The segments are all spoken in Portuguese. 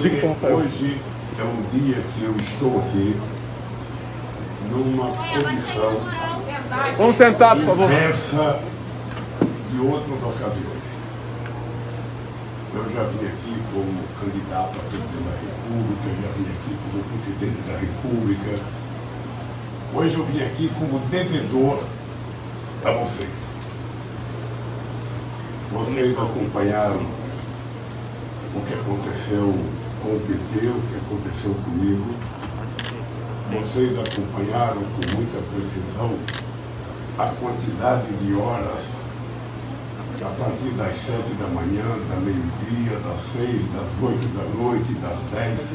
Porque hoje é um dia que eu estou aqui numa condição Vamos sentar, por favor. inversa de outras ocasiões. Eu já vim aqui como candidato a presidente da República, já vim aqui como presidente da República. Hoje eu vim aqui como devedor a vocês. Vocês acompanharam o que aconteceu com o PT, o que aconteceu comigo. Vocês acompanharam com muita precisão a quantidade de horas a partir das sete da manhã, da meio-dia, das seis, das oito da noite, das dez,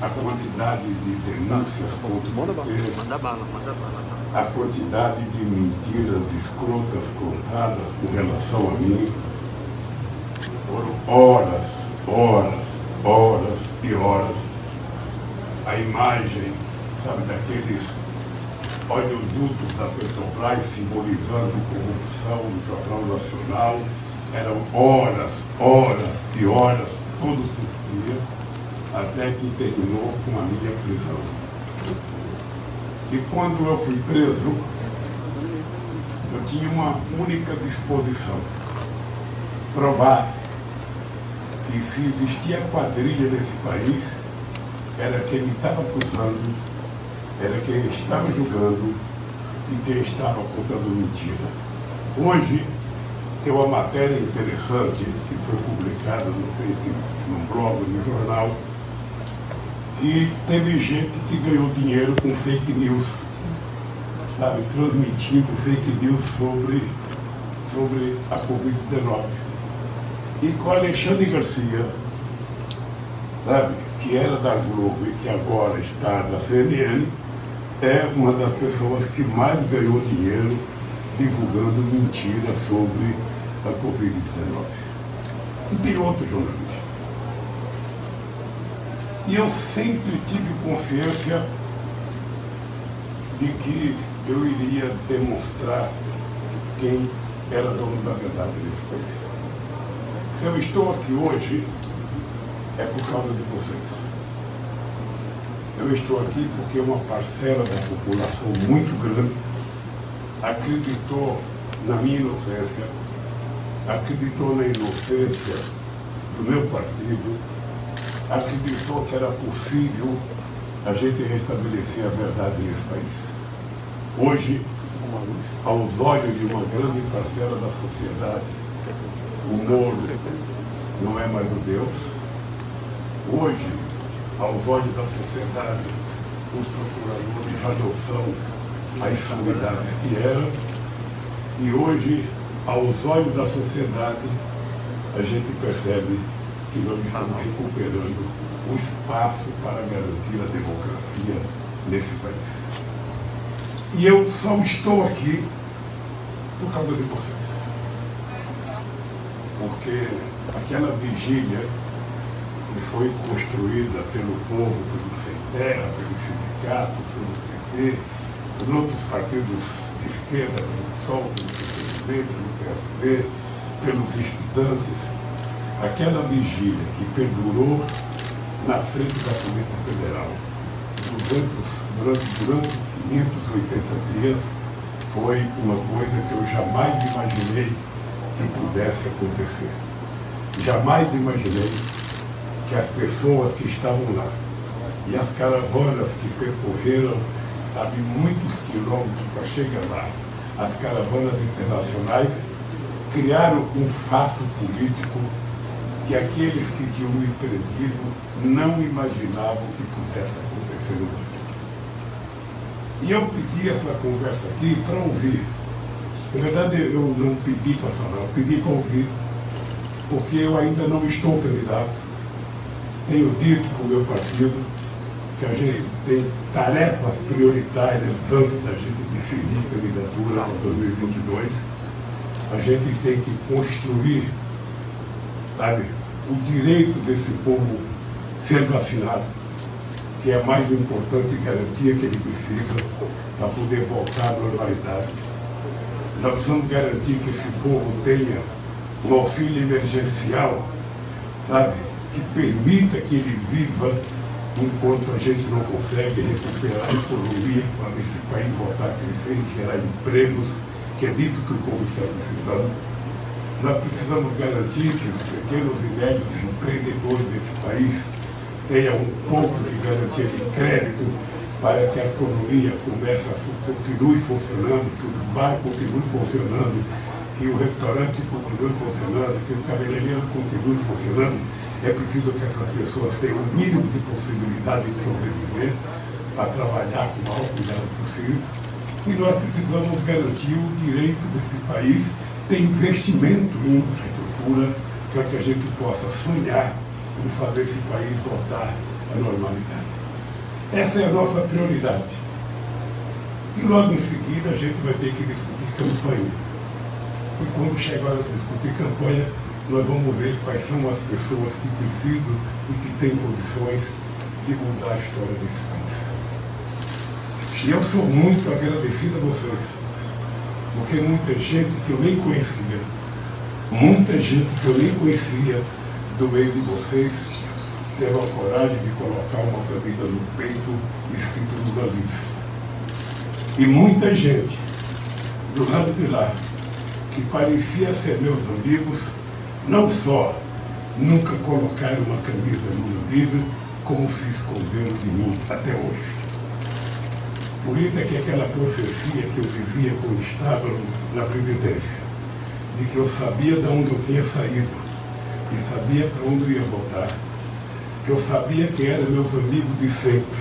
a quantidade de denúncias contra o PT, a quantidade de mentiras escrotas contadas com relação a mim. Foram horas, horas, horas e horas. A imagem, sabe, daqueles oleodutos da Petrobras simbolizando corrupção no Jornal Nacional. Eram horas, horas e horas, todo o dia, até que terminou com a minha prisão. E quando eu fui preso, eu tinha uma única disposição: provar que se existia quadrilha nesse país, era quem estava acusando, era quem estava julgando e quem estava contando mentira. Hoje, tem uma matéria interessante que foi publicada, se num blog, no jornal, que teve gente que ganhou dinheiro com fake news, sabe, transmitindo fake news sobre, sobre a Covid-19. E com Alexandre Garcia, sabe, que era da Globo e que agora está na CNN, é uma das pessoas que mais ganhou dinheiro divulgando mentiras sobre a Covid-19. E tem outro jornalista. E eu sempre tive consciência de que eu iria demonstrar quem era dono da verdade nesse país. Se eu estou aqui hoje, é por causa de vocês. Eu estou aqui porque uma parcela da população muito grande acreditou na minha inocência, acreditou na inocência do meu partido, acreditou que era possível a gente restabelecer a verdade nesse país. Hoje, aos olhos de uma grande parcela da sociedade, o Moro não é mais o Deus. Hoje, aos olhos da sociedade, os procuradores já não são as sumidades que eram. E hoje, aos olhos da sociedade, a gente percebe que nós estamos recuperando o espaço para garantir a democracia nesse país. E eu só estou aqui por causa de vocês. Porque aquela vigília que foi construída pelo povo, pelo Sem Terra, pelo sindicato, pelo PT, por outros partidos de esquerda, pelo PSOL, pelo PCB, pelo PSB, pelos estudantes, aquela vigília que perdurou na frente da Polícia Federal 200, durante, durante 580 dias foi uma coisa que eu jamais imaginei que pudesse acontecer. Jamais imaginei que as pessoas que estavam lá e as caravanas que percorreram, sabe, muitos quilômetros para chegar lá, as caravanas internacionais, criaram um fato político que aqueles que tinham me não imaginavam que pudesse acontecer no Brasil. E eu pedi essa conversa aqui para ouvir. Na verdade, eu não pedi para falar, eu pedi para ouvir, porque eu ainda não estou candidato. Tenho dito para o meu partido que a gente tem tarefas prioritárias antes da gente decidir candidatura para 2022. A gente tem que construir, sabe, o direito desse povo ser vacinado, que é a mais importante garantia que ele precisa para poder voltar à normalidade. Nós precisamos garantir que esse povo tenha um auxílio emergencial, sabe, que permita que ele viva enquanto a gente não consegue recuperar a economia, fazer esse país voltar a crescer e gerar empregos, que é dito que o povo está precisando. Nós precisamos garantir que os pequenos e médios empreendedores desse país tenham um pouco de garantia de crédito para que a economia comece a, continue funcionando, que o bar continue funcionando, que o restaurante continue funcionando, que o cabeleireiro continue funcionando. É preciso que essas pessoas tenham o mínimo de possibilidade de sobreviver para trabalhar com o maior cuidado possível. E nós precisamos garantir o direito desse país ter investimento em infraestrutura para que a gente possa sonhar em fazer esse país voltar à normalidade. Essa é a nossa prioridade. E logo em seguida a gente vai ter que discutir campanha. E quando chegar a discutir campanha, nós vamos ver quais são as pessoas que precisam e que têm condições de mudar a história desse país. E eu sou muito agradecido a vocês, porque muita gente que eu nem conhecia, muita gente que eu nem conhecia do meio de vocês, teve a coragem de colocar uma camisa no peito escrito Lula livre. E muita gente do lado de lá, que parecia ser meus amigos, não só nunca colocaram uma camisa Lula livre, como se esconderam de mim até hoje. Por isso é que aquela profecia que eu dizia quando estava na presidência, de que eu sabia de onde eu tinha saído e sabia para onde eu ia voltar, que eu sabia que eram meus amigos de sempre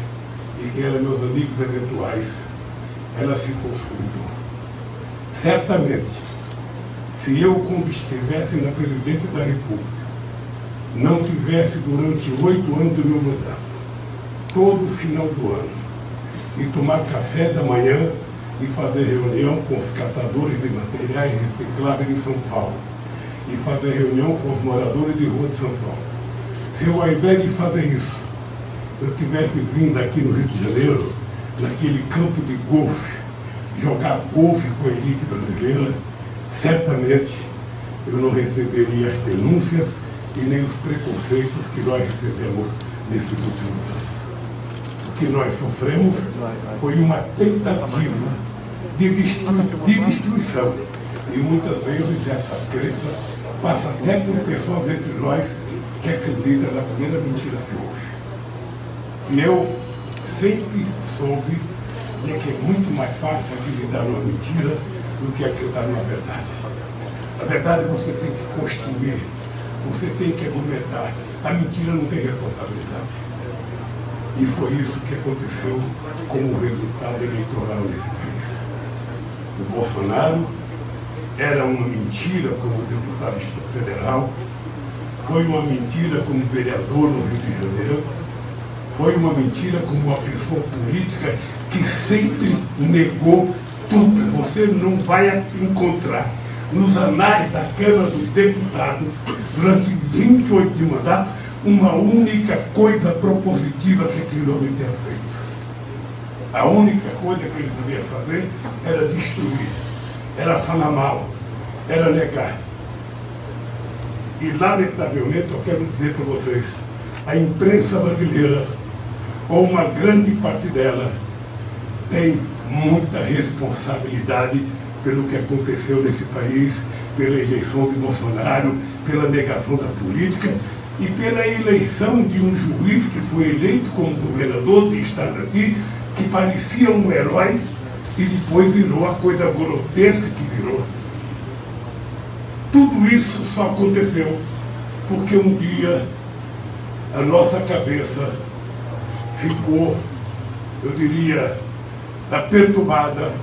e que eram meus amigos eventuais, ela se consolidou. Certamente, se eu, quando estivesse na presidência da República, não tivesse durante oito anos do meu mandato, todo final do ano, e tomar café da manhã e fazer reunião com os catadores de materiais recicláveis de São Paulo, e fazer reunião com os moradores de rua de São Paulo se eu, ao invés de fazer isso, eu tivesse vindo aqui no Rio de Janeiro, naquele campo de golfe, jogar golfe com a elite brasileira, certamente eu não receberia as denúncias e nem os preconceitos que nós recebemos nesses últimos anos. O que nós sofremos foi uma tentativa de, destru de destruição. E muitas vezes essa crença passa até por pessoas entre nós que acredita na primeira mentira que houve. E eu sempre soube de que é muito mais fácil acreditar numa mentira do que acreditar numa verdade. A verdade você tem que construir, você tem que argumentar. A mentira não tem responsabilidade. E foi isso que aconteceu como resultado eleitoral nesse país. O Bolsonaro era uma mentira como deputado federal, foi uma mentira como vereador no Rio de Janeiro, foi uma mentira como uma pessoa política que sempre negou tudo. Você não vai encontrar nos anais da Câmara dos Deputados, durante 28 de mandato, uma única coisa propositiva que aquele homem tenha feito. A única coisa que ele sabia fazer era destruir, era falar mal, era negar. E, lamentavelmente, eu quero dizer para vocês, a imprensa brasileira, ou uma grande parte dela, tem muita responsabilidade pelo que aconteceu nesse país, pela eleição de Bolsonaro, pela negação da política e pela eleição de um juiz que foi eleito como governador de estado aqui, que parecia um herói e depois virou a coisa grotesca que virou. Tudo isso só aconteceu porque um dia a nossa cabeça ficou, eu diria, perturbada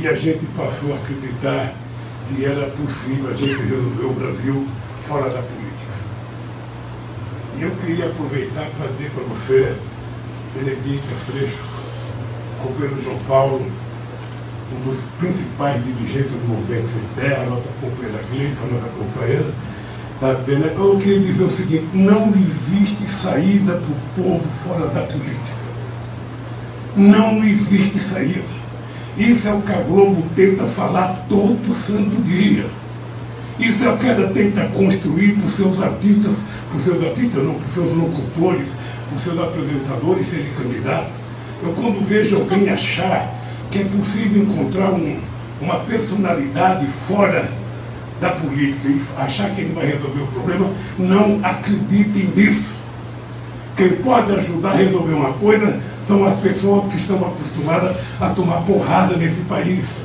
e a gente passou a acreditar que era possível a gente resolver o Brasil fora da política. E eu queria aproveitar para dizer para você, Benedita Freixo, companheiro João Paulo, um dos principais dirigentes do movimento Sem Terra, a nossa companheira Gleice, a nossa companheira. Tá né? Eu queria dizer o seguinte, não existe saída para o povo fora da política. Não existe saída. Isso é o que a Globo tenta falar todo santo dia. Isso é o que ela tenta construir para os seus artistas, para os seus artistas, não, para os seus locutores, para os seus apresentadores serem candidatos. Eu quando vejo alguém achar que é possível encontrar um, uma personalidade fora da política e achar que ele vai resolver o problema, não acredite nisso. Quem pode ajudar a resolver uma coisa são as pessoas que estão acostumadas a tomar porrada nesse país,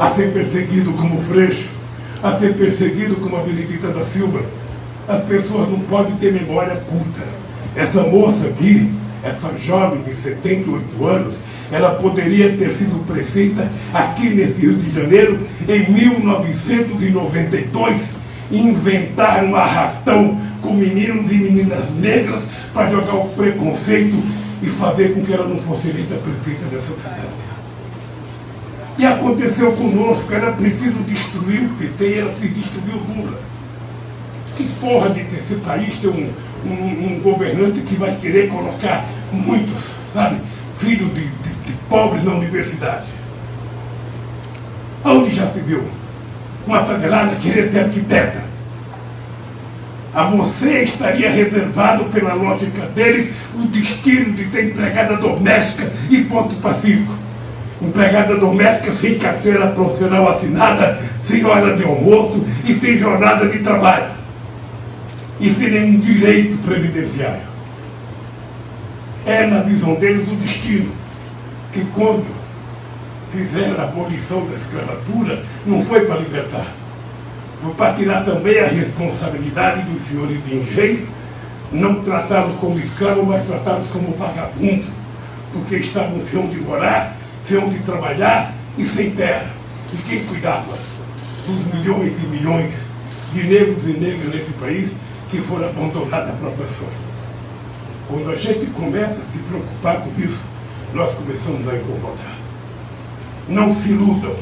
a ser perseguido como Freixo, a ser perseguido como a Benedita da Silva. As pessoas não podem ter memória culta. Essa moça aqui, essa jovem de 78 anos, ela poderia ter sido prefeita aqui nesse Rio de Janeiro em 1992 e inventar um arrastão com meninos e meninas negras para jogar o preconceito e fazer com que ela não fosse eleita prefeita dessa cidade. E aconteceu conosco, era preciso destruir o PT, era preciso destruir o Lula. Que porra de esse país ter um, um, um governante que vai querer colocar muitos, sabe, filhos de, de, de pobres na universidade? Onde já se viu uma favelada querer ser arquiteta? A você estaria reservado, pela lógica deles, o destino de ser empregada doméstica e ponto pacífico. Empregada doméstica sem carteira profissional assinada, sem hora de almoço e sem jornada de trabalho. E sem nenhum direito previdenciário. É, na visão deles, o destino que, quando fizeram a abolição da escravatura, não foi para libertar foi para tirar também a responsabilidade dos senhores de engenho, não tratá-los como escravos, mas tratá-los como vagabundos, porque estavam sem onde morar, sem onde trabalhar e sem terra. E quem cuidava dos milhões e milhões de negros e negras nesse país que foram abandonados à própria sorte? Quando a gente começa a se preocupar com isso, nós começamos a incomodar. Não se iludam.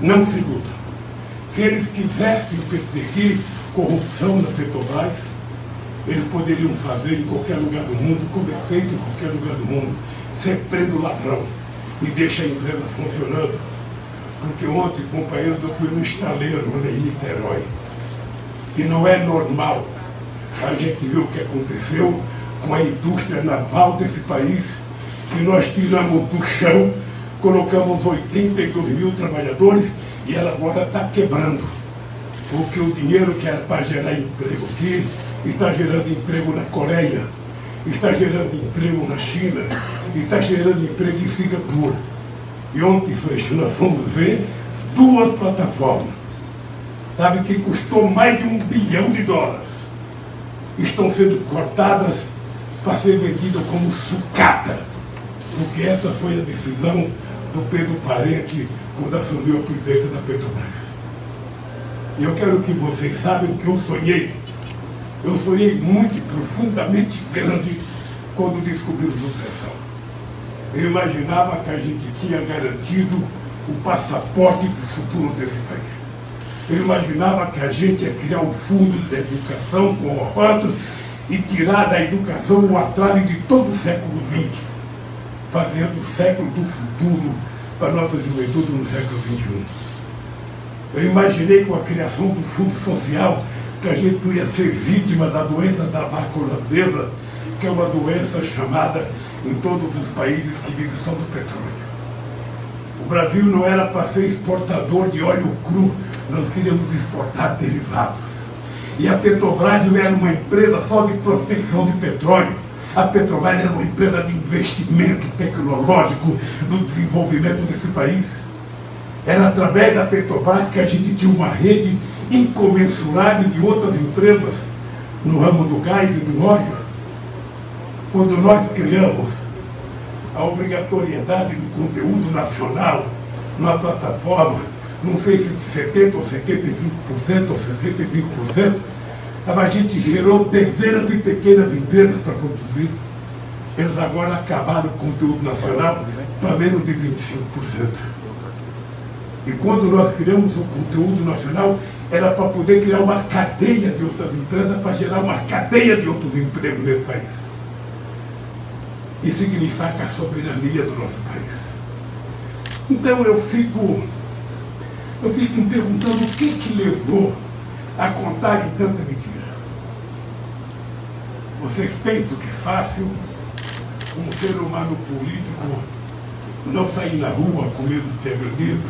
Não se iludam. Se eles quisessem perseguir corrupção na Petrobras, eles poderiam fazer em qualquer lugar do mundo, como é feito em qualquer lugar do mundo. Você prende o ladrão e deixa a empresa funcionando. Porque ontem, companheiros, eu fui no estaleiro lá em Niterói. E não é normal. A gente viu o que aconteceu com a indústria naval desse país, que nós tiramos do chão, colocamos 82 mil trabalhadores e ela agora está quebrando. Porque o dinheiro que era para gerar emprego aqui está gerando emprego na Coreia, está gerando emprego na China, está gerando emprego em Singapura. E ontem, nós fomos ver duas plataformas, sabe, que custou mais de um bilhão de dólares. Estão sendo cortadas para ser vendidas como sucata, porque essa foi a decisão do Pedro Parente quando assumiu a presidência da Petrobras. E eu quero que vocês saibam que eu sonhei. Eu sonhei muito profundamente grande quando descobrimos o pré-sal. Eu imaginava que a gente tinha garantido o passaporte para o futuro desse país. Eu imaginava que a gente ia criar um fundo de educação com o rodo e tirar da educação o atraso de todo o século XX, fazendo o século do futuro para a nossa juventude no século XXI. Eu imaginei com a criação do Fundo Social que a gente não ia ser vítima da doença da vaca holandesa, que é uma doença chamada em todos os países que vivem só do petróleo. O Brasil não era para ser exportador de óleo cru, nós queríamos exportar derivados. E a Petrobras não era uma empresa só de prospecção de petróleo, a Petrobras era uma empresa de investimento tecnológico no desenvolvimento desse país. Era através da Petrobras que a gente tinha uma rede incomensurável de outras empresas no ramo do gás e do óleo. Quando nós criamos a obrigatoriedade do conteúdo nacional numa plataforma, não sei se de 70% ou 75% ou 65%, a gente gerou dezenas de pequenas empresas para produzir. Eles agora acabaram o conteúdo nacional para menos de 25%. E quando nós criamos o conteúdo nacional, era para poder criar uma cadeia de outras empresas, para gerar uma cadeia de outros empregos nesse país. E significa a soberania do nosso país. Então eu fico, eu fico me perguntando o que que levou a contarem tanta mentira. Vocês pensam que é fácil um ser humano político não sair na rua com medo de ser agredido?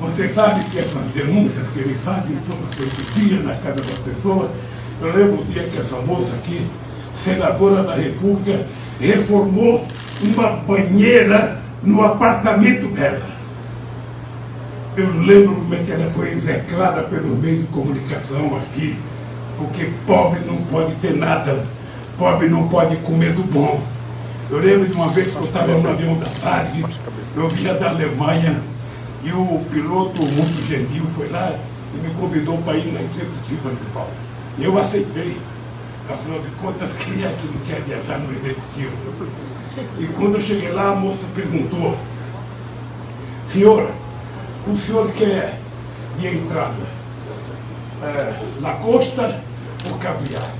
Vocês sabem que essas denúncias que eles fazem todo santo dia na casa das pessoas, eu lembro o dia que essa moça aqui, senadora da República, reformou uma banheira no apartamento dela. Eu lembro como é que ela foi execrada pelos meios de comunicação aqui, porque pobre não pode ter nada, pobre não pode comer do bom. Eu lembro de uma vez que eu estava no avião da tarde, eu vinha da Alemanha, e o piloto muito gentil foi lá e me convidou para ir na executiva de Paulo. Eu aceitei. Afinal de contas, quem é que não quer viajar no executivo? E quando eu cheguei lá, a moça perguntou, senhor, o senhor quer de entrada é, lagosta ou caviar?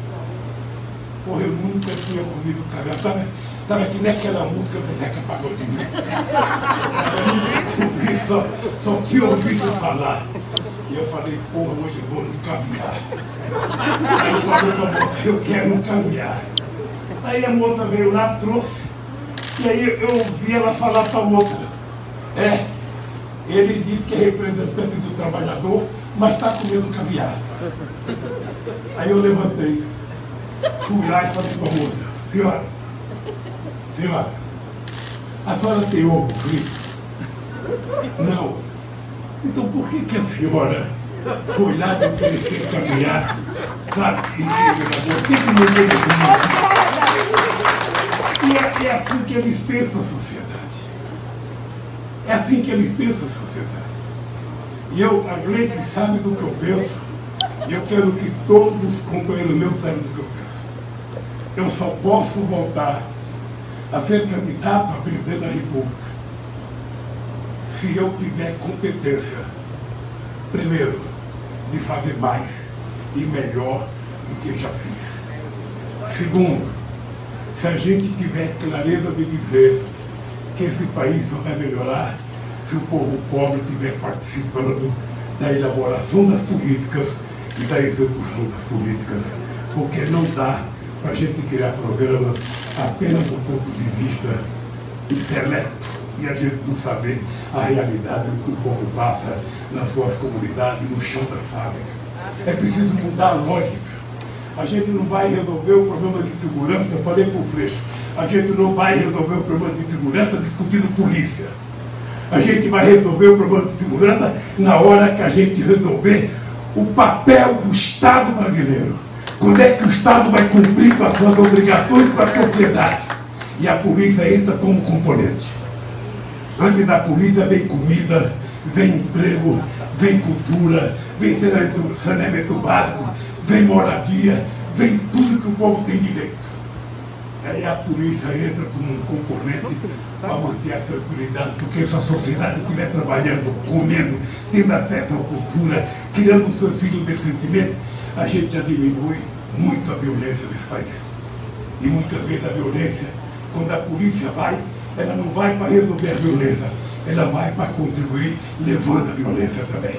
Porra, eu nunca tinha comido caviar. Estava, estava que nem aquela música do Zeca Pagodinho. Eu só, só tinha ouvido falar. E eu falei, porra, hoje eu vou no caviar. Aí eu falei para você, eu quero um caviar. Aí a moça veio lá, trouxe. E aí eu ouvi ela falar para outra. É, ele diz que é representante do trabalhador, mas está comendo caviar. Aí eu levantei, fui lá e falei para a moça, senhora, senhora, a senhora tem ovo frito? Não. Então por que, que a senhora foi lá me oferecer caviar? Sabe? E, por que, comigo? E é, é assim que eles pensam a sociedade. É assim que eles pensam a sociedade. E eu, a Gleice sabe do que eu penso. E eu quero que todos os companheiros meus saibam do que eu penso. Eu só posso voltar a ser candidato a presidente da República se eu tiver competência, primeiro, de fazer mais e melhor do que já fiz. Segundo, se a gente tiver clareza de dizer que esse país só vai melhorar se o povo pobre estiver participando da elaboração das políticas e da execução das políticas, porque não dá para a gente criar programas apenas do ponto de vista intelecto e a gente não saber a realidade do que o povo passa nas suas comunidades, no chão da fábrica. É preciso mudar a lógica. A gente não vai resolver o problema de segurança, eu falei para o Freixo, a gente não vai resolver o problema de segurança discutindo polícia. A gente vai resolver o problema de segurança na hora que a gente resolver o papel do Estado brasileiro. Quando é que o Estado vai cumprir com as suas obrigações com a sociedade? E a polícia entra como componente. Antes da polícia vem comida, vem emprego, vem cultura, vem saneamento básico, vem moradia, vem tudo que o povo tem direito. Aí a polícia entra como um componente para manter a tranquilidade, porque se a sociedade estiver trabalhando, comendo, tendo acesso à cultura, criando seus filhos decentemente, a gente já diminui muito a violência desse país. E muitas vezes a violência, quando a polícia vai, ela não vai para resolver a violência, ela vai para contribuir levando a violência também.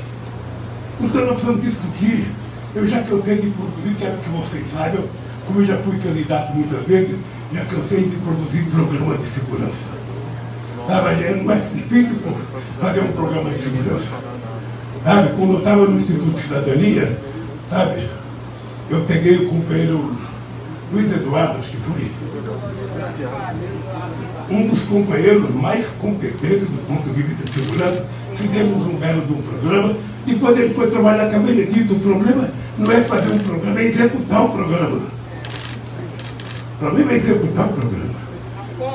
Então nós precisamos discutir. Eu já cansei de produzir, quero que vocês saibam, como eu já fui candidato muitas vezes, já cansei de produzir programa de segurança. Sabe, não é difícil fazer um programa de segurança. Sabe, quando eu estava no Instituto de Cidadania, sabe, eu peguei o companheiro Luiz Eduardo, acho que foi, um dos companheiros mais competentes do ponto de vista de segurança, fizemos um belo de um programa, e quando ele foi trabalhar com a Benedito, o problema não é fazer um programa, é executar o programa. O problema é executar o programa.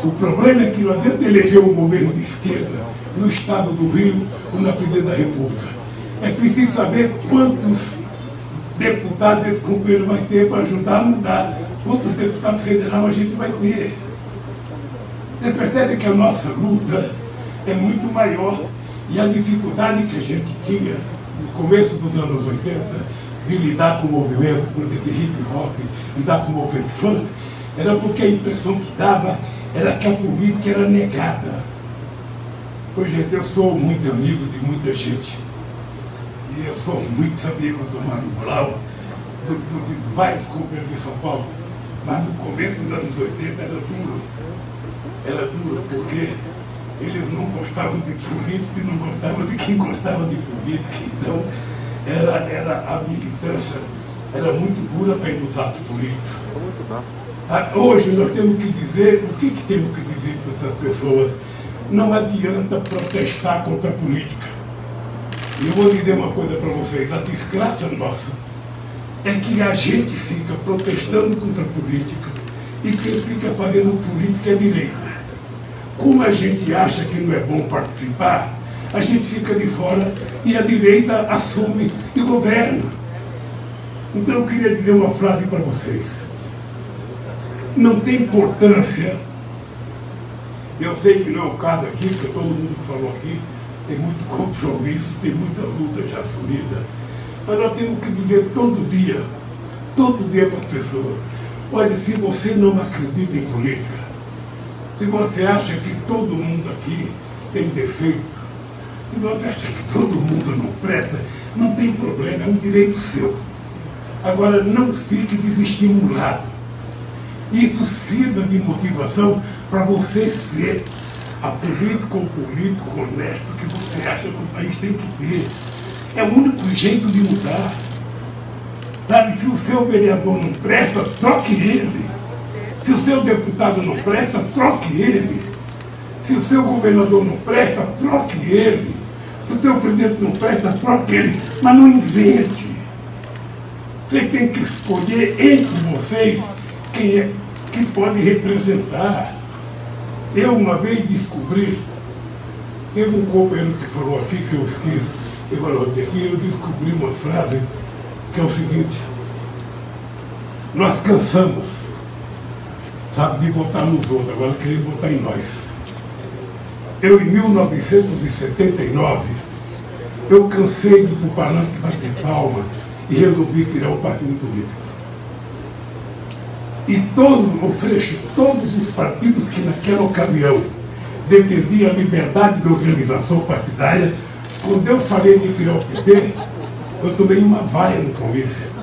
O problema é que não adianta eleger um governo de esquerda no estado do Rio ou na presidência da República. É preciso saber quantos deputados esse companheiro vai ter para ajudar a mudar. Quantos deputados federais a gente vai ter. Você percebe que a nossa luta é muito maior e a dificuldade que a gente tinha no começo dos anos 80 de lidar com o movimento, por de hip hop, lidar com o movimento funk, era porque a impressão que dava era que a política era negada. Hoje eu sou muito amigo de muita gente. E eu sou muito amigo do Mano Blau, do, do, de vários companheiros de São Paulo. Mas no começo dos anos 80 era duro. Era duro porque eles não gostavam de político e não gostavam de quem gostava de política. Então, era, era a militância era muito dura para ir nos atos políticos. Ah, hoje nós temos que dizer, o que, que temos que dizer para essas pessoas? Não adianta protestar contra a política. E eu vou dizer uma coisa para vocês, a desgraça nossa é que a gente fica protestando contra a política e quem fica fazendo política é direita. Como a gente acha que não é bom participar, a gente fica de fora e a direita assume e governa. Então eu queria dizer uma frase para vocês. Não tem importância, eu sei que não é o caso aqui, porque todo mundo que falou aqui tem muito compromisso, tem muita luta já assumida. Mas nós temos que dizer todo dia, todo dia para as pessoas, olha, se você não acredita em política, se você acha que todo mundo aqui tem defeito, se você acha que todo mundo não presta, não tem problema, é um direito seu. Agora, não fique desestimulado. E precisa de motivação para você ser a político ou político honesto que você acha que o país tem que ter. É o único jeito de mudar. Sabe, se o seu vereador não presta, troque ele. Se o seu deputado não presta, troque ele. Se o seu governador não presta, troque ele. Se o seu presidente não presta, troque ele. Mas não invente. Vocês têm que escolher entre vocês quem é que pode representar. Eu uma vez descobri, teve um companheiro que falou aqui que eu esqueço, eu falou aqui, eu descobri uma frase que é o seguinte, nós cansamos sabe, de votar nos outros, agora queremos votar em nós. Eu, em 1979, eu cansei de ir para o palanque bater palma e resolvi criar um partido político. E todo, o Freixo, todos os partidos que naquela ocasião defendiam a liberdade de organização partidária, quando eu falei de criar o PT, eu tomei uma vaia no Congresso.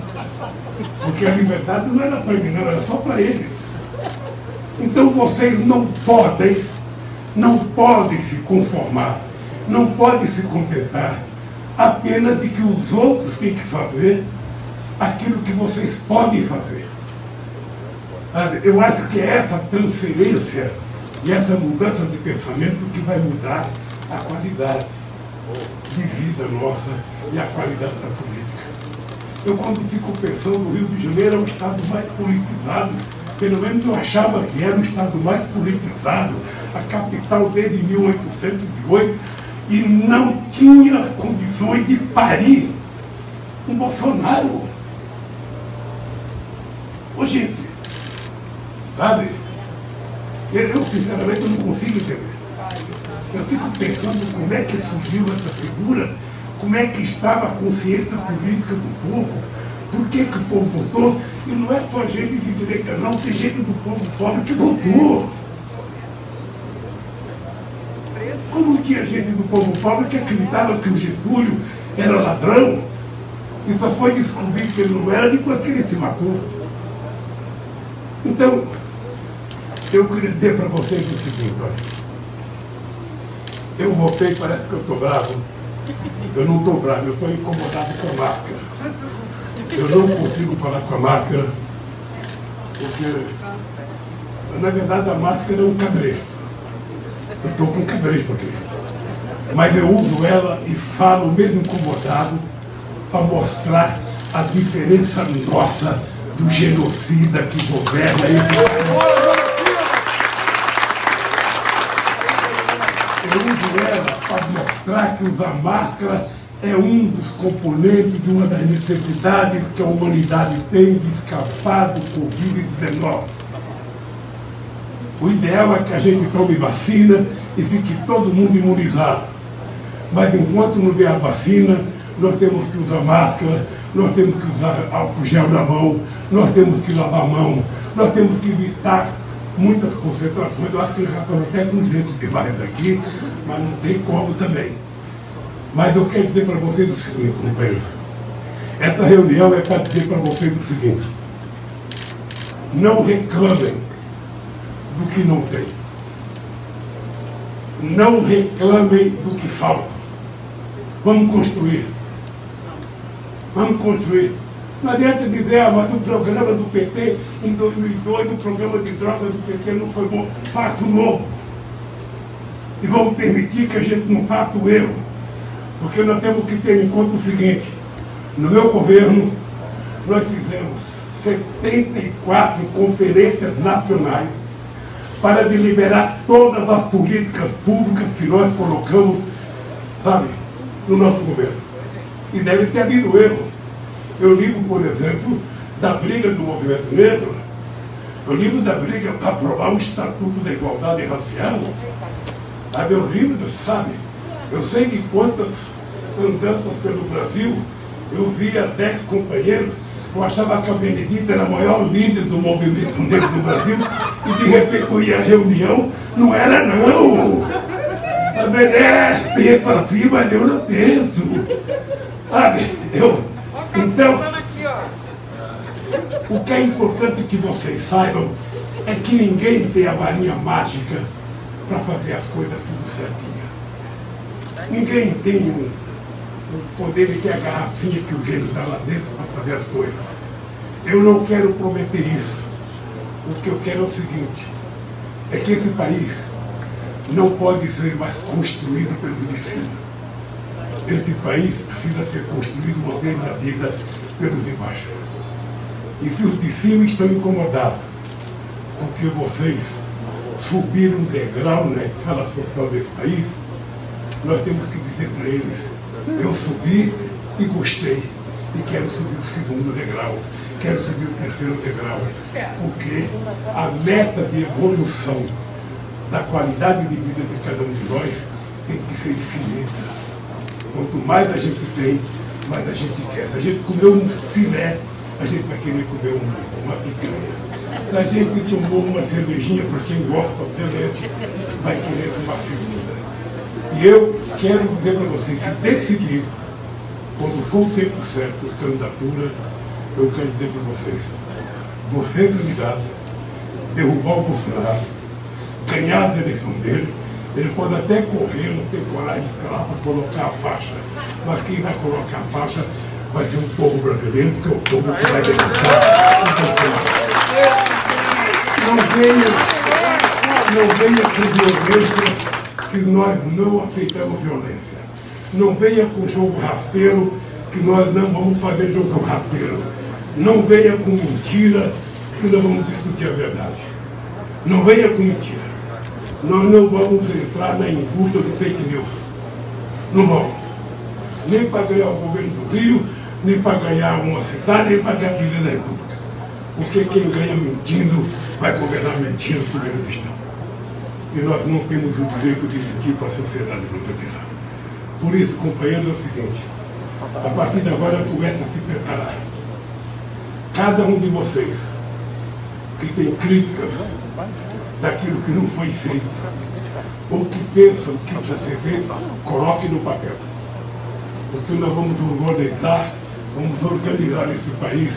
Porque a liberdade não era para mim, não, era só para eles. Então vocês não podem, não podem se conformar, não podem se contentar apenas de que os outros têm que fazer aquilo que vocês podem fazer. Eu acho que é essa transferência e essa mudança de pensamento que vai mudar a qualidade de vida nossa e a qualidade da política. Eu quando fico pensando no Rio de Janeiro é o estado mais politizado pelo menos eu achava que era o estado mais politizado, a capital desde 1808, e não tinha condições de parir um Bolsonaro. Gente, sabe? Eu sinceramente não consigo entender. Eu fico pensando como é que surgiu essa figura, como é que estava a consciência política do povo por que, que o povo votou? E não é só gente de direita, não, tem gente do povo pobre que votou. Como tinha gente do povo pobre que acreditava que o Getúlio era ladrão e só foi descobrir que ele não era depois que ele se matou. Então, eu queria dizer para vocês o seguinte, olha. Eu votei, parece que eu estou bravo. Eu não estou bravo, eu estou incomodado com a máscara. Eu não consigo falar com a máscara, porque, na verdade, a máscara é um cabresto. Eu estou com um cabresto aqui. Mas eu uso ela e falo mesmo incomodado para mostrar a diferença nossa do genocida que governa esse Eu uso ela para mostrar que usar máscara é um dos componentes de uma das necessidades que a humanidade tem de escapar do Covid-19. O ideal é que a gente tome vacina e fique todo mundo imunizado. Mas enquanto não vier a vacina, nós temos que usar máscara, nós temos que usar álcool gel na mão, nós temos que lavar a mão, nós temos que evitar muitas concentrações. Eu acho que já estamos até com gente demais aqui, mas não tem como também. Mas eu quero dizer para vocês o seguinte, companheiros. Essa reunião é para dizer para vocês o seguinte. Não reclamem do que não tem. Não reclamem do que falta. Vamos construir. Vamos construir. Não adianta dizer, ah, mas o programa do PT em 2002, o programa de drogas do PT não foi bom. Faça o novo. E vamos permitir que a gente não faça o erro. Porque nós temos que ter em conta o seguinte, no meu governo, nós fizemos 74 conferências nacionais para deliberar todas as políticas públicas que nós colocamos, sabe, no nosso governo. E deve ter havido erro. Eu ligo, por exemplo, da briga do movimento negro, eu ligo da briga para aprovar o Estatuto da Igualdade Racial. Sabe, eu lembro, sabe? Eu sei de quantas andanças pelo Brasil eu via dez companheiros eu achava que a Benedita era a maior líder do movimento negro do Brasil e de repente eu ia à reunião, não era não. A Bené pensa assim, mas eu não penso. Sabe, eu. Então, o que é importante que vocês saibam é que ninguém tem a varinha mágica para fazer as coisas tudo certinho. Ninguém tem um poder de ter a garrafinha que o gênio está lá dentro para fazer as coisas. Eu não quero prometer isso. O que eu quero é o seguinte, é que esse país não pode ser mais construído pelos de cima. Esse país precisa ser construído uma vez na vida pelos de baixo. E se os de cima estão incomodados, porque vocês subiram um degrau na escala social desse país, nós temos que dizer para eles eu subi e gostei. E quero subir o segundo degrau. Quero subir o terceiro degrau. Porque a meta de evolução da qualidade de vida de cada um de nós tem que ser infinita. Quanto mais a gente tem, mais a gente quer. Se a gente comer um filé, a gente vai querer comer um, uma picanha. Se a gente tomou uma cervejinha, para quem gosta, obviamente, vai querer uma segunda. E eu quero dizer para vocês, se decidir, quando for o tempo certo de candidatura, eu quero dizer para vocês, você candidato, derrubar o Bolsonaro, ganhar a eleição dele, ele pode até correr, não ter coragem de lá para colocar a faixa. Mas quem vai colocar a faixa vai ser o povo brasileiro, porque é o povo que vai derrotar. Não venha, não venha com violência que nós não aceitamos violência. Não venha com jogo rasteiro, que nós não vamos fazer jogo rasteiro. Não venha com mentira, que nós vamos discutir a verdade. Não venha com mentira. Nós não vamos entrar na indústria do fake news. Não vamos. Nem para ganhar o governo do Rio, nem para ganhar uma cidade, nem para ganhar a vida da República. Porque quem ganha mentindo vai governar mentindo por eles estão e nós não temos o direito de mentir para a sociedade brasileira. Por isso, companheiros, é o seguinte, a partir de agora começa a se preparar. Cada um de vocês que tem críticas daquilo que não foi feito, ou que pensam que precisa ser feito, coloque no papel. Porque nós vamos organizar, vamos organizar esse país,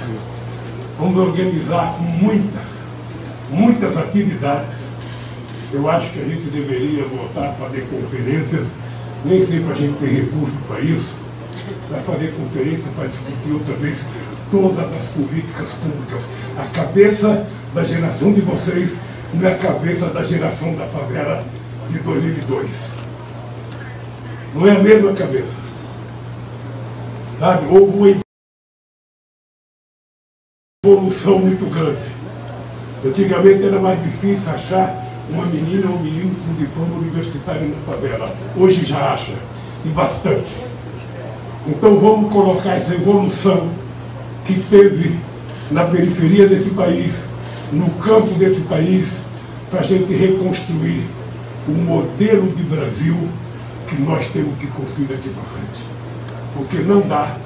vamos organizar muitas, muitas atividades. Eu acho que a gente deveria voltar a fazer conferências, nem sempre a gente tem recurso para isso, para fazer conferência para discutir outra vez todas as políticas públicas. A cabeça da geração de vocês não é a cabeça da geração da favela de 2002. Não é a mesma cabeça. Sabe? Houve uma evolução muito grande. Antigamente era mais difícil achar uma menina ou um menino com diploma universitário na favela. Hoje já acha, e bastante. Então vamos colocar essa evolução que teve na periferia desse país, no campo desse país, para a gente reconstruir o modelo de Brasil que nós temos que construir daqui para frente. Porque não dá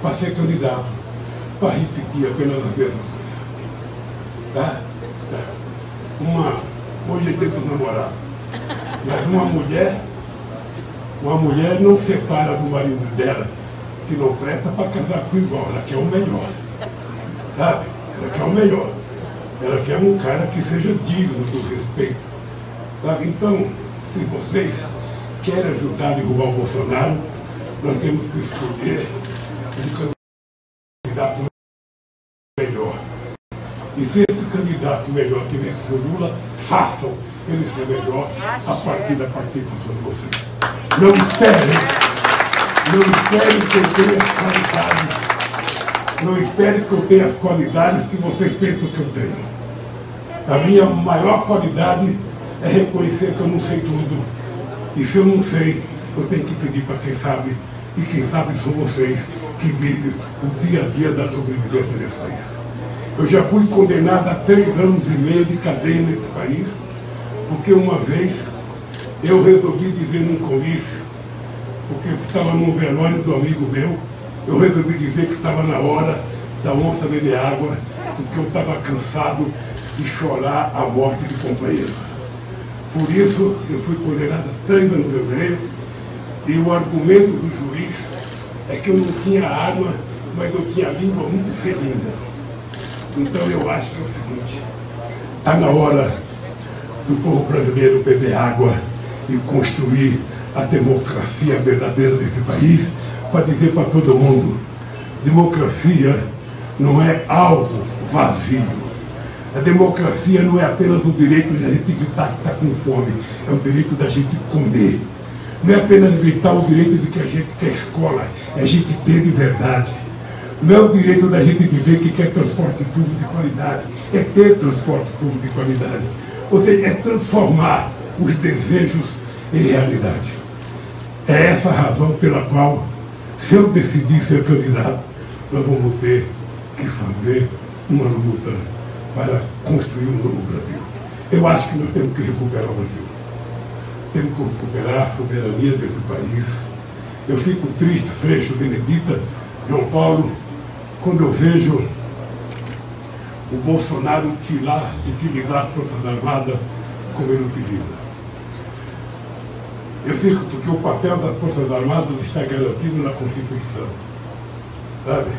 para ser candidato para repetir apenas a mesma coisa. Tá? Uma Hoje é tempo de namorar. Mas uma mulher, uma mulher não separa do marido dela que não presta para casar com igual, ela quer o melhor. Sabe? Ela quer o melhor. Ela quer um cara que seja digno do respeito. Sabe? Então, se vocês querem ajudar a derrubar o Bolsonaro, nós temos que escolher um candidato melhor. E se esse candidato melhor tiver que ser Lula, façam ele ser melhor a partir da participação de vocês. Não esperem, não esperem que eu tenha as qualidades, não esperem que eu tenha as qualidades que vocês pensam que eu tenho. A minha maior qualidade é reconhecer que eu não sei tudo. E se eu não sei, eu tenho que pedir para quem sabe, e quem sabe são vocês que vivem o dia a dia da sobrevivência desse país. Eu já fui condenado a três anos e meio de cadeia nesse país, porque uma vez eu resolvi dizer num comício, porque estava num velório do amigo meu, eu resolvi dizer que estava na hora da onça beber água, porque eu estava cansado de chorar a morte de companheiros. Por isso, eu fui condenado a três anos e meio, e o argumento do juiz é que eu não tinha arma, mas eu tinha língua muito ferida. Então eu acho que é o seguinte, está na hora do povo brasileiro beber água e construir a democracia verdadeira desse país para dizer para todo mundo, democracia não é algo vazio. A democracia não é apenas o direito de a gente gritar que está com fome, é o direito da gente comer. Não é apenas gritar o direito de que a gente quer escola, é a gente ter de verdade. Não é o direito da gente dizer que quer transporte público de qualidade, é ter transporte público de qualidade. Ou seja, é transformar os desejos em realidade. É essa a razão pela qual, se eu decidir ser candidato, nós vamos ter que fazer uma luta para construir um novo Brasil. Eu acho que nós temos que recuperar o Brasil. Temos que recuperar a soberania desse país. Eu fico triste, Freixo, Benedita, João Paulo, quando eu vejo o Bolsonaro utilizar, utilizar as Forças Armadas como ele utiliza. Eu fico porque o papel das Forças Armadas está garantido na Constituição. Sabe?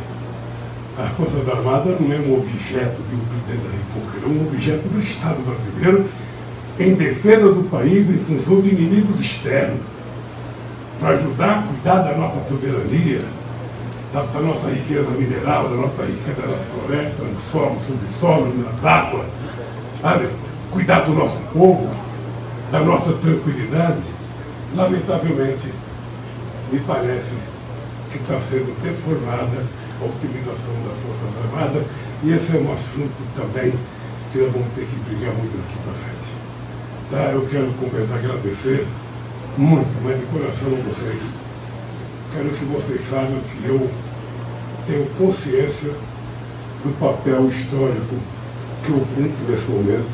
As Forças Armadas não é um objeto de um presidente da República, é um objeto do Estado brasileiro em defesa do país em função de inimigos externos, para ajudar a cuidar da nossa soberania, sabe, da nossa riqueza mineral, da nossa riqueza nas florestas, no solo, no subsolo, nas águas, sabe? cuidar do nosso povo, da nossa tranquilidade, lamentavelmente, me parece que está sendo deformada a utilização das Forças Armadas, e esse é um assunto também que nós vamos ter que brigar muito daqui para frente. Tá? Eu quero começar a agradecer muito, mas de coração a vocês. Quero que vocês saibam que eu tenho consciência do papel histórico que eu cumpro nesse momento.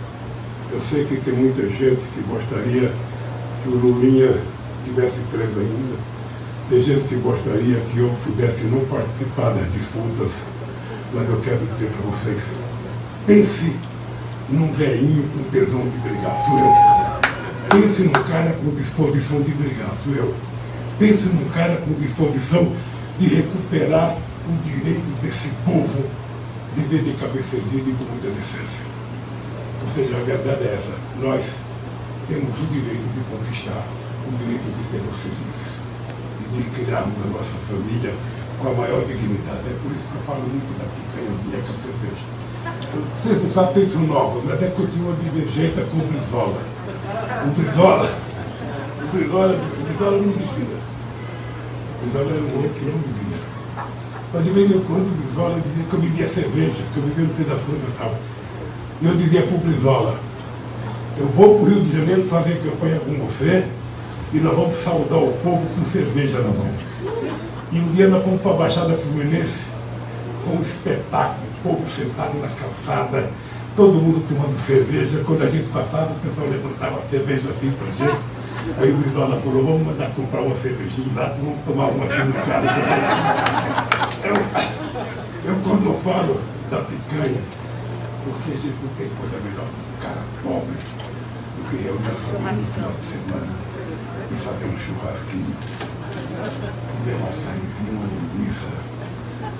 Eu sei que tem muita gente que gostaria que o Lulinha tivesse preso ainda. Tem gente que gostaria que eu pudesse não participar das disputas. Mas eu quero dizer para vocês, pense num velhinho com tesão de brigar, sou eu. Pense num cara com disposição de brigar, sou eu. Pense num cara com disposição de recuperar o direito desse povo viver de cabeça erguida e com muita decência. Ou seja, a verdade é essa. Nós temos o direito de conquistar, o direito de sermos felizes de criarmos a nossa família com a maior dignidade. É por isso que eu falo muito da picanhazinha com a cerveja. Vocês não sabem isso novo, mas é que eu tinha uma divergência com o Brizola. O Brizola, o Brizola, o Brizola não dizia. O Brizola era um homem que não dizia. Mas de vez em quando o Brizola dizia que eu bebia cerveja, que eu bebia no das coisas e tal. E eu dizia para o Brizola, eu vou para o Rio de Janeiro fazer campanha com você e nós vamos saudar o povo com cerveja na mão. E um dia nós fomos para a Baixada Fluminense com um espetáculo, o povo sentado na calçada, todo mundo tomando cerveja. Quando a gente passava, o pessoal levantava a cerveja assim para gente. Aí o Brizola falou, vamos mandar comprar uma cervejinha lá, vamos tomar uma aqui no carro. Eu, eu quando eu falo da picanha, porque a gente não tem coisa melhor que um cara pobre do que reunir a família no final de semana e fazer um churrasquinho, comer uma carnezinha, uma linguiça,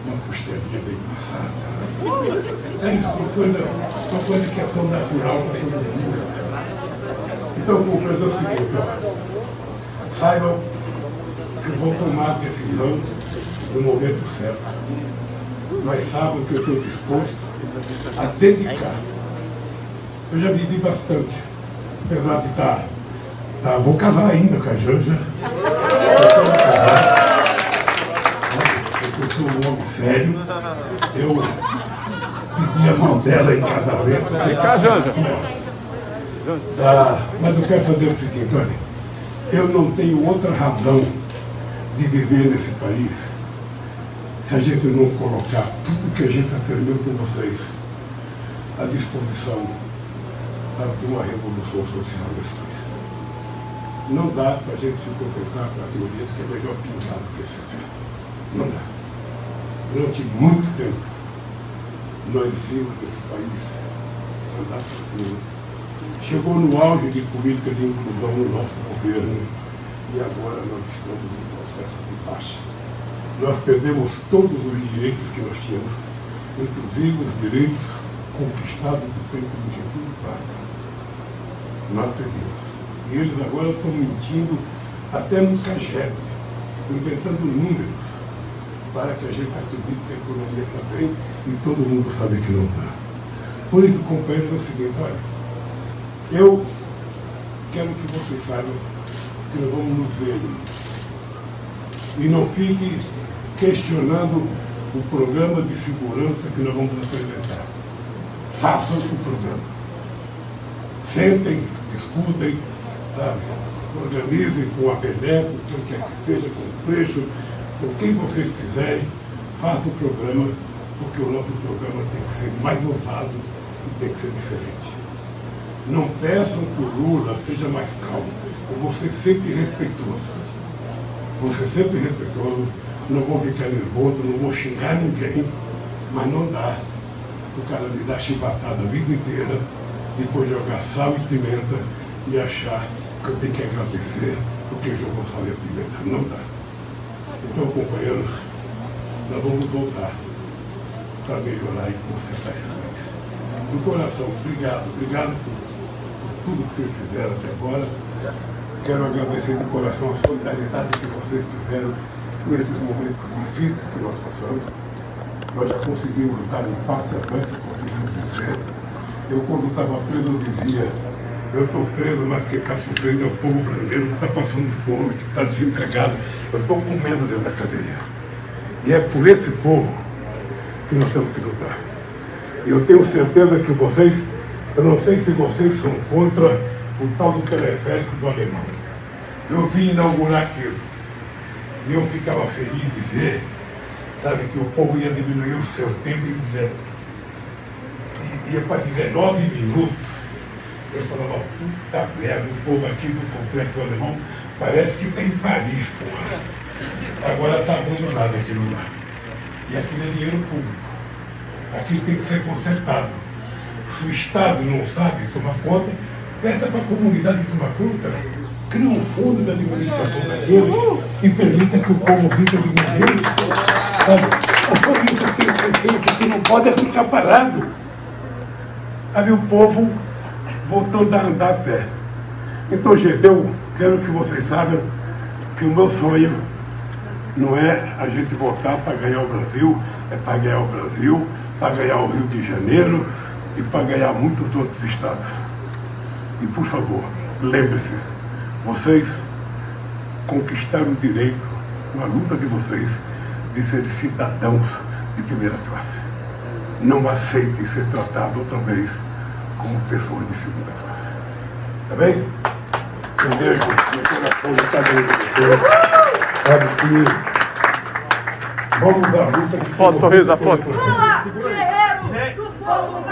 uma costelinha bem passada. É isso, uma coisa, uma coisa que é tão natural para todo mundo. Então, compreendo é o seguinte, ó, saibam que vou tomar a decisão no momento certo. Mas saibam que eu estou disposto a dedicar. Eu já vivi bastante, apesar de estar. Tá, tá, vou casar ainda com a Janja. Eu sou um homem sério. Eu pedi a mão dela em casamento. Vem cá, Janja. Ah, mas eu quero fazer o seguinte, olha, eu não tenho outra razão de viver nesse país se a gente não colocar tudo que a gente aprendeu com vocês à disposição de uma revolução social nesse país. Não dá para a gente se contentar com a teoria de que é melhor pintar do que secar. Não dá. Durante muito tempo, nós vimos esse país andar para cima. Chegou no auge de política de inclusão no nosso governo e agora nós estamos num processo de baixa. Nós perdemos todos os direitos que nós tínhamos, inclusive os direitos conquistados do tempo do Getúlio Vargas. Nós perdemos. E eles agora estão mentindo até no CAGEP, inventando números para que a gente acredite que a economia está bem e todo mundo sabe que não está. Por isso, companheiros, é o seguinte, olha, eu quero que vocês saibam que nós vamos nos ver e não fique questionando o programa de segurança que nós vamos apresentar. Façam o programa. Sentem, discutem, sabe? organizem com a Beneco, quem quer que seja, com o Freixo, com quem vocês quiserem, façam o programa, porque o nosso programa tem que ser mais ousado e tem que ser diferente. Não peçam que o Lula seja mais calmo. Eu vou ser sempre respeitoso. Vou ser sempre respeitoso. Não vou ficar nervoso, não vou xingar ninguém. Mas não dá o cara me dar chibatada a vida inteira, depois jogar sal e pimenta e achar que eu tenho que agradecer porque jogou sal e pimenta. Não dá. Então, companheiros, nós vamos voltar para melhorar e consertar esse país. Do coração, obrigado, obrigado por, por tudo que vocês fizeram até agora. Quero agradecer de coração a solidariedade que vocês tiveram nesses momentos difíceis que nós passamos. Nós já conseguimos dar um passo adiante, conseguimos vencer. Eu, quando estava preso, eu dizia eu estou preso, mas quem está sofrendo é o povo brasileiro que está passando fome, que está desempregado. Eu estou com medo dentro da cadeia. E é por esse povo que nós temos que lutar. E eu tenho certeza que vocês, eu não sei se vocês são contra o tal do teleférico do alemão. Eu vim inaugurar aquilo. E eu ficava feliz de dizer, sabe, que o povo ia diminuir o seu tempo e dizer, ia para 19 minutos eu falava, puta merda, o povo aqui do complexo alemão parece que tem Paris, porra. Agora está abandonado aquilo lá. E aquilo é dinheiro público. Aquilo tem que ser consertado. Se o Estado não sabe tomar conta, peça para a comunidade tomar conta. Cria um fundo da administração daquele e permita que o povo viva de dinheiro. É isso que tem que ser feito, que não pode ficar parado. Aí o povo voltando a andar a pé. Então, gente, eu quero que vocês saibam que o meu sonho não é a gente voltar para ganhar o Brasil, é para ganhar o Brasil, para ganhar o Rio de Janeiro e para ganhar muitos outros estados. E, por favor, lembre-se, vocês conquistaram o direito, na luta de vocês, de ser cidadãos de primeira classe. Não aceitem ser tratados outra vez como pessoas de segunda classe. Tá bem? Um beijo no coração de cada um de vocês. Sabe que vamos à luta. Foto, sorriso, a foto.